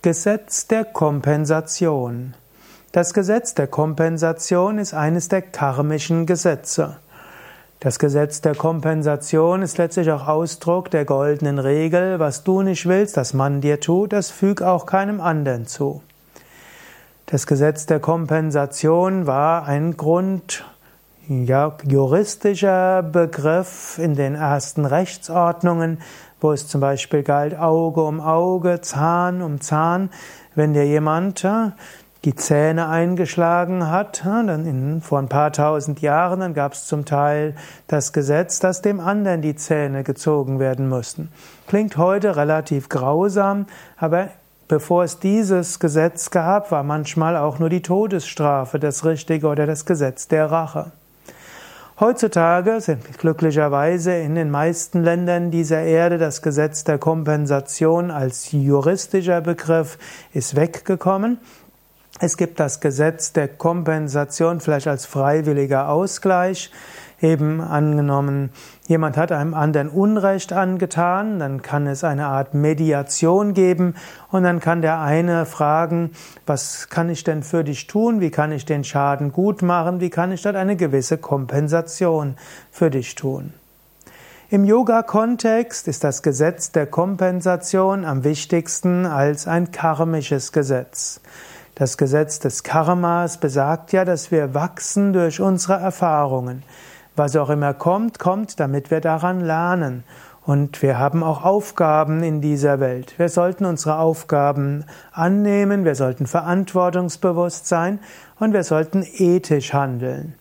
Gesetz der Kompensation. Das Gesetz der Kompensation ist eines der karmischen Gesetze. Das Gesetz der Kompensation ist letztlich auch Ausdruck der goldenen Regel, was du nicht willst, dass man dir tut, das füg auch keinem anderen zu. Das Gesetz der Kompensation war ein Grund, juristischer Begriff in den ersten Rechtsordnungen, wo es zum Beispiel galt Auge um Auge, Zahn um Zahn. Wenn dir jemand die Zähne eingeschlagen hat, dann in, vor ein paar tausend Jahren, dann gab es zum Teil das Gesetz, dass dem anderen die Zähne gezogen werden mussten. Klingt heute relativ grausam, aber bevor es dieses Gesetz gab, war manchmal auch nur die Todesstrafe das Richtige oder das Gesetz der Rache. Heutzutage sind glücklicherweise in den meisten Ländern dieser Erde das Gesetz der Kompensation als juristischer Begriff ist weggekommen. Es gibt das Gesetz der Kompensation vielleicht als freiwilliger Ausgleich. Eben angenommen, jemand hat einem anderen Unrecht angetan, dann kann es eine Art Mediation geben und dann kann der eine fragen, was kann ich denn für dich tun, wie kann ich den Schaden gut machen, wie kann ich dort eine gewisse Kompensation für dich tun. Im Yoga-Kontext ist das Gesetz der Kompensation am wichtigsten als ein karmisches Gesetz. Das Gesetz des Karmas besagt ja, dass wir wachsen durch unsere Erfahrungen. Was auch immer kommt, kommt, damit wir daran lernen. Und wir haben auch Aufgaben in dieser Welt. Wir sollten unsere Aufgaben annehmen, wir sollten verantwortungsbewusst sein und wir sollten ethisch handeln.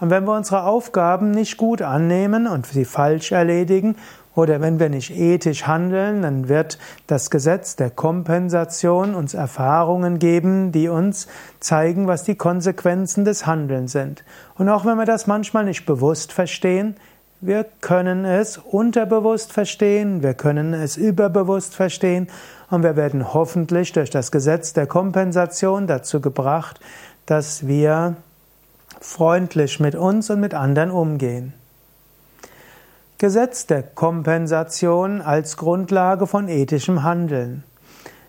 Und wenn wir unsere Aufgaben nicht gut annehmen und sie falsch erledigen oder wenn wir nicht ethisch handeln, dann wird das Gesetz der Kompensation uns Erfahrungen geben, die uns zeigen, was die Konsequenzen des Handelns sind. Und auch wenn wir das manchmal nicht bewusst verstehen, wir können es unterbewusst verstehen, wir können es überbewusst verstehen und wir werden hoffentlich durch das Gesetz der Kompensation dazu gebracht, dass wir freundlich mit uns und mit anderen umgehen. Gesetz der Kompensation als Grundlage von ethischem Handeln.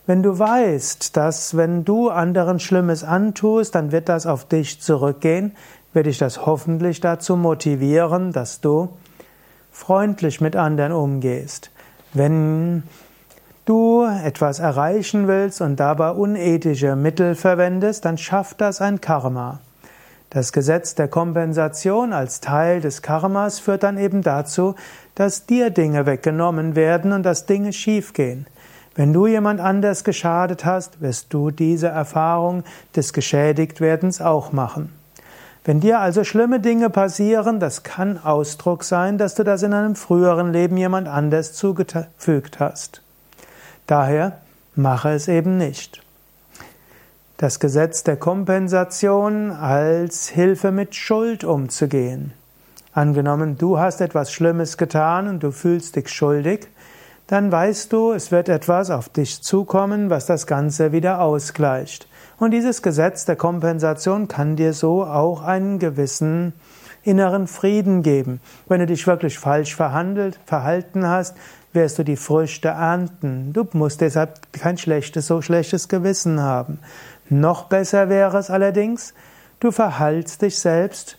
Wenn du weißt, dass wenn du anderen Schlimmes antust, dann wird das auf dich zurückgehen, wird dich das hoffentlich dazu motivieren, dass du freundlich mit anderen umgehst. Wenn du etwas erreichen willst und dabei unethische Mittel verwendest, dann schafft das ein Karma. Das Gesetz der Kompensation als Teil des Karmas führt dann eben dazu, dass dir Dinge weggenommen werden und dass Dinge schiefgehen. Wenn du jemand anders geschadet hast, wirst du diese Erfahrung des Geschädigtwerdens auch machen. Wenn dir also schlimme Dinge passieren, das kann Ausdruck sein, dass du das in einem früheren Leben jemand anders zugefügt hast. Daher mache es eben nicht das Gesetz der Kompensation als Hilfe mit Schuld umzugehen. Angenommen, du hast etwas Schlimmes getan und du fühlst dich schuldig, dann weißt du, es wird etwas auf dich zukommen, was das Ganze wieder ausgleicht. Und dieses Gesetz der Kompensation kann dir so auch einen gewissen inneren Frieden geben. Wenn du dich wirklich falsch verhandelt, verhalten hast, wirst du die Früchte ernten. Du musst deshalb kein schlechtes, so schlechtes Gewissen haben. Noch besser wäre es allerdings, du verhaltst dich selbst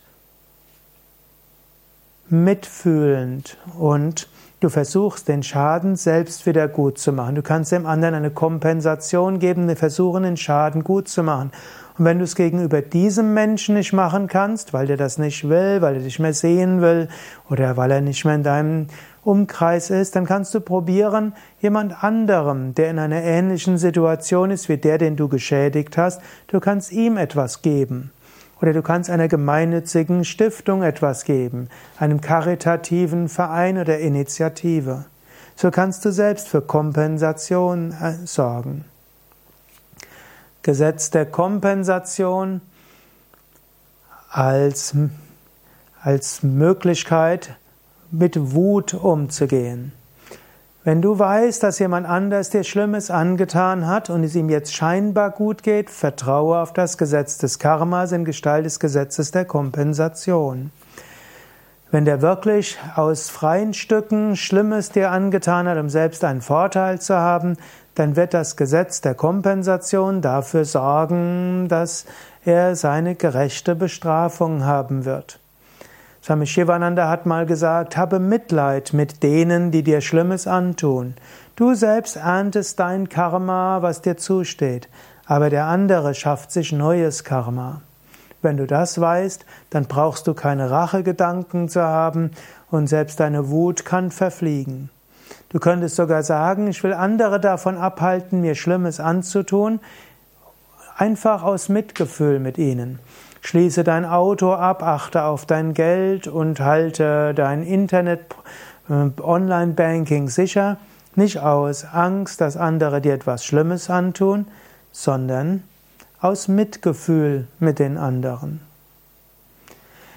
mitfühlend und du versuchst den Schaden selbst wieder gut zu machen. Du kannst dem anderen eine Kompensation geben, versuchen den Schaden gut zu machen. Und wenn du es gegenüber diesem Menschen nicht machen kannst, weil der das nicht will, weil er dich mehr sehen will oder weil er nicht mehr in deinem Umkreis ist, dann kannst du probieren, jemand anderem, der in einer ähnlichen Situation ist wie der, den du geschädigt hast, du kannst ihm etwas geben. Oder du kannst einer gemeinnützigen Stiftung etwas geben, einem karitativen Verein oder Initiative. So kannst du selbst für Kompensation äh, sorgen. Gesetz der Kompensation als, als Möglichkeit, mit Wut umzugehen. Wenn du weißt, dass jemand anders dir Schlimmes angetan hat und es ihm jetzt scheinbar gut geht, vertraue auf das Gesetz des Karmas in Gestalt des Gesetzes der Kompensation. Wenn der wirklich aus freien Stücken Schlimmes dir angetan hat, um selbst einen Vorteil zu haben, dann wird das Gesetz der Kompensation dafür sorgen, dass er seine gerechte Bestrafung haben wird. Swami Shivananda hat mal gesagt, habe Mitleid mit denen, die dir Schlimmes antun. Du selbst erntest dein Karma, was dir zusteht, aber der andere schafft sich neues Karma. Wenn du das weißt, dann brauchst du keine Rachegedanken zu haben und selbst deine Wut kann verfliegen. Du könntest sogar sagen, ich will andere davon abhalten, mir Schlimmes anzutun, einfach aus Mitgefühl mit ihnen. Schließe dein Auto ab, achte auf dein Geld und halte dein Internet äh, Online-Banking sicher, nicht aus Angst, dass andere dir etwas Schlimmes antun, sondern aus Mitgefühl mit den anderen.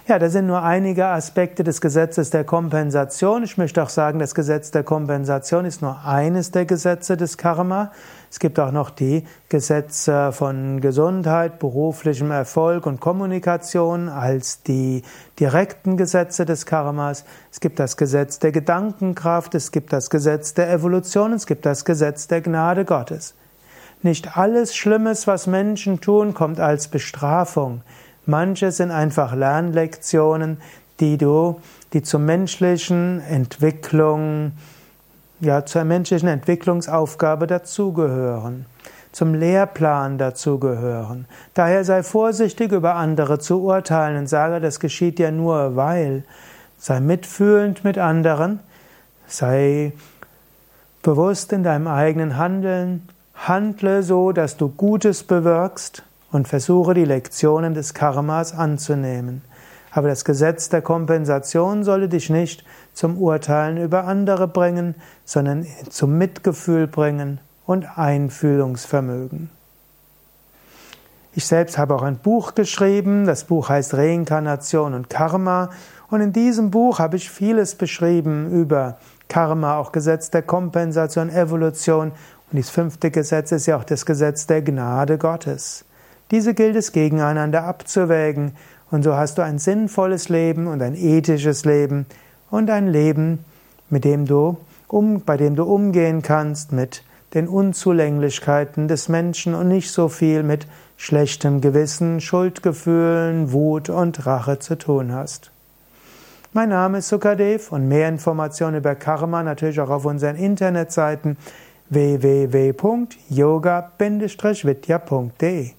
Ja, das sind nur einige Aspekte des Gesetzes der Kompensation. Ich möchte auch sagen, das Gesetz der Kompensation ist nur eines der Gesetze des Karma. Es gibt auch noch die Gesetze von Gesundheit, beruflichem Erfolg und Kommunikation als die direkten Gesetze des Karmas. Es gibt das Gesetz der Gedankenkraft, es gibt das Gesetz der Evolution, es gibt das Gesetz der Gnade Gottes. Nicht alles Schlimmes, was Menschen tun, kommt als Bestrafung. Manche sind einfach Lernlektionen, die du, die zur menschlichen Entwicklung, ja, zur menschlichen Entwicklungsaufgabe dazugehören, zum Lehrplan dazugehören. Daher sei vorsichtig, über andere zu urteilen und sage, das geschieht ja nur weil. Sei mitfühlend mit anderen, sei bewusst in deinem eigenen Handeln, handle so, dass du Gutes bewirkst und versuche die Lektionen des Karmas anzunehmen. Aber das Gesetz der Kompensation solle dich nicht zum Urteilen über andere bringen, sondern zum Mitgefühl bringen und Einfühlungsvermögen. Ich selbst habe auch ein Buch geschrieben, das Buch heißt Reinkarnation und Karma und in diesem Buch habe ich vieles beschrieben über Karma, auch Gesetz der Kompensation, Evolution und das fünfte Gesetz ist ja auch das Gesetz der Gnade Gottes. Diese gilt es gegeneinander abzuwägen und so hast du ein sinnvolles Leben und ein ethisches Leben und ein Leben, mit dem du um, bei dem du umgehen kannst mit den Unzulänglichkeiten des Menschen und nicht so viel mit schlechtem Gewissen, Schuldgefühlen, Wut und Rache zu tun hast. Mein Name ist Sukadev und mehr Informationen über Karma natürlich auch auf unseren Internetseiten www.yoga-vidya.de